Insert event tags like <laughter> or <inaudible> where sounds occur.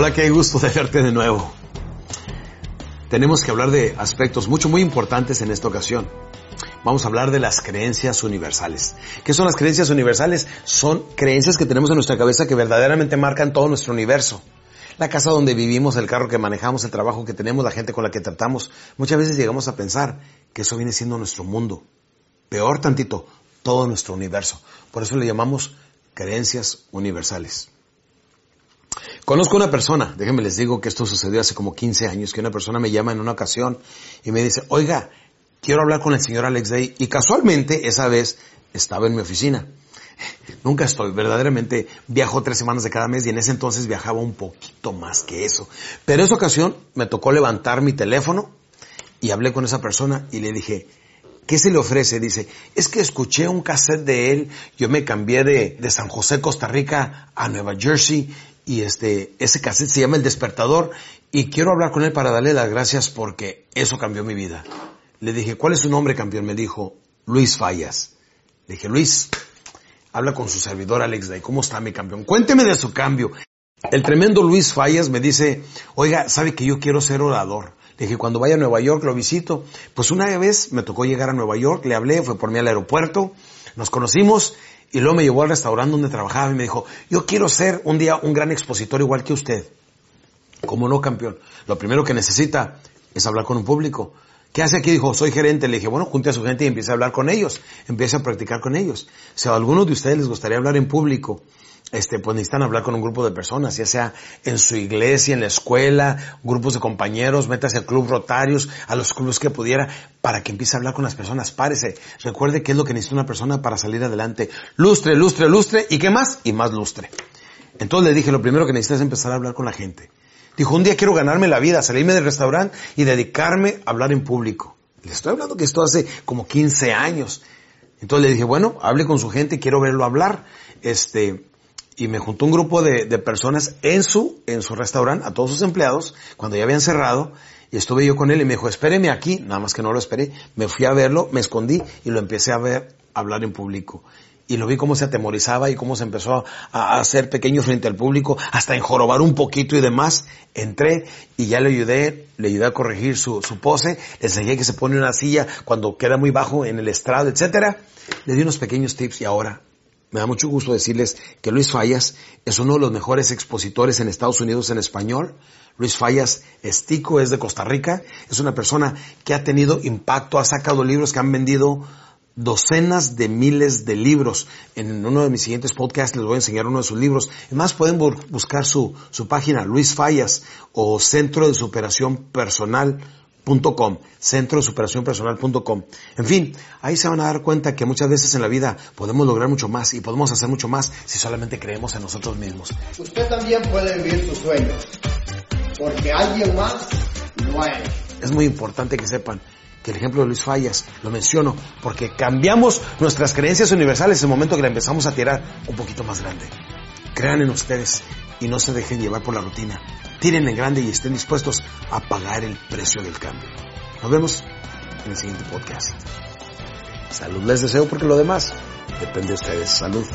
Hola, qué gusto de verte de nuevo. Tenemos que hablar de aspectos mucho, muy importantes en esta ocasión. Vamos a hablar de las creencias universales. ¿Qué son las creencias universales? Son creencias que tenemos en nuestra cabeza que verdaderamente marcan todo nuestro universo. La casa donde vivimos, el carro que manejamos, el trabajo que tenemos, la gente con la que tratamos. Muchas veces llegamos a pensar que eso viene siendo nuestro mundo. Peor tantito, todo nuestro universo. Por eso le llamamos creencias universales. Conozco una persona, déjenme les digo que esto sucedió hace como 15 años, que una persona me llama en una ocasión y me dice, oiga, quiero hablar con el señor Alex Day. Y casualmente esa vez estaba en mi oficina. <laughs> Nunca estoy, verdaderamente viajo tres semanas de cada mes y en ese entonces viajaba un poquito más que eso. Pero esa ocasión me tocó levantar mi teléfono y hablé con esa persona y le dije, ¿qué se le ofrece? Dice, es que escuché un cassette de él, yo me cambié de, de San José, Costa Rica a Nueva Jersey y este, ese cassette se llama El Despertador y quiero hablar con él para darle las gracias porque eso cambió mi vida. Le dije, ¿cuál es su nombre, campeón? Me dijo, Luis Fallas. Le dije, Luis, habla con su servidor Alex Day. ¿Cómo está mi campeón? Cuénteme de su cambio. El tremendo Luis Fallas me dice, oiga, ¿sabe que yo quiero ser orador? Le dije, cuando vaya a Nueva York lo visito. Pues una vez me tocó llegar a Nueva York, le hablé, fue por mí al aeropuerto, nos conocimos y luego me llevó al restaurante donde trabajaba y me dijo, yo quiero ser un día un gran expositor igual que usted. ¿Cómo no, campeón? Lo primero que necesita es hablar con un público. ¿Qué hace aquí? Dijo, soy gerente. Le dije, bueno, junte a su gente y empiece a hablar con ellos. Empiece a practicar con ellos. Si a algunos de ustedes les gustaría hablar en público, este, pues necesitan hablar con un grupo de personas, ya sea en su iglesia, en la escuela, grupos de compañeros, métase al club Rotarios, a los clubes que pudiera, para que empiece a hablar con las personas. Párese. Recuerde qué es lo que necesita una persona para salir adelante. Lustre, lustre, lustre, ¿y qué más? Y más lustre. Entonces le dije, lo primero que necesitas es empezar a hablar con la gente. Dijo, un día quiero ganarme la vida, salirme del restaurante y dedicarme a hablar en público. Le estoy hablando que esto hace como 15 años. Entonces le dije, bueno, hable con su gente, quiero verlo hablar. Este, y me juntó un grupo de, de, personas en su, en su restaurante, a todos sus empleados, cuando ya habían cerrado, y estuve yo con él y me dijo, espéreme aquí, nada más que no lo esperé, me fui a verlo, me escondí y lo empecé a ver hablar en público. Y lo vi cómo se atemorizaba y cómo se empezó a, a hacer pequeño frente al público, hasta enjorobar un poquito y demás. Entré y ya le ayudé, le ayudé a corregir su, su pose, le enseñé que se pone una silla cuando queda muy bajo en el estrado, etcétera. Le di unos pequeños tips y ahora me da mucho gusto decirles que Luis Fallas es uno de los mejores expositores en Estados Unidos en español. Luis Fallas Estico es de Costa Rica. Es una persona que ha tenido impacto, ha sacado libros que han vendido docenas de miles de libros. En uno de mis siguientes podcasts les voy a enseñar uno de sus libros. Además pueden buscar su, su página, Luis Fallas, o Centro de Superación Personal centro de superación personal.com. En fin, ahí se van a dar cuenta que muchas veces en la vida podemos lograr mucho más y podemos hacer mucho más si solamente creemos en nosotros mismos. Usted también puede vivir sus sueños, porque alguien más lo ha hecho. Es muy importante que sepan que el ejemplo de Luis Fallas lo menciono porque cambiamos nuestras creencias universales en el momento que la empezamos a tirar un poquito más grande. Crean en ustedes y no se dejen llevar por la rutina. Tiren en grande y estén dispuestos a pagar el precio del cambio. Nos vemos en el siguiente podcast. Salud les deseo porque lo demás depende de ustedes. Salud.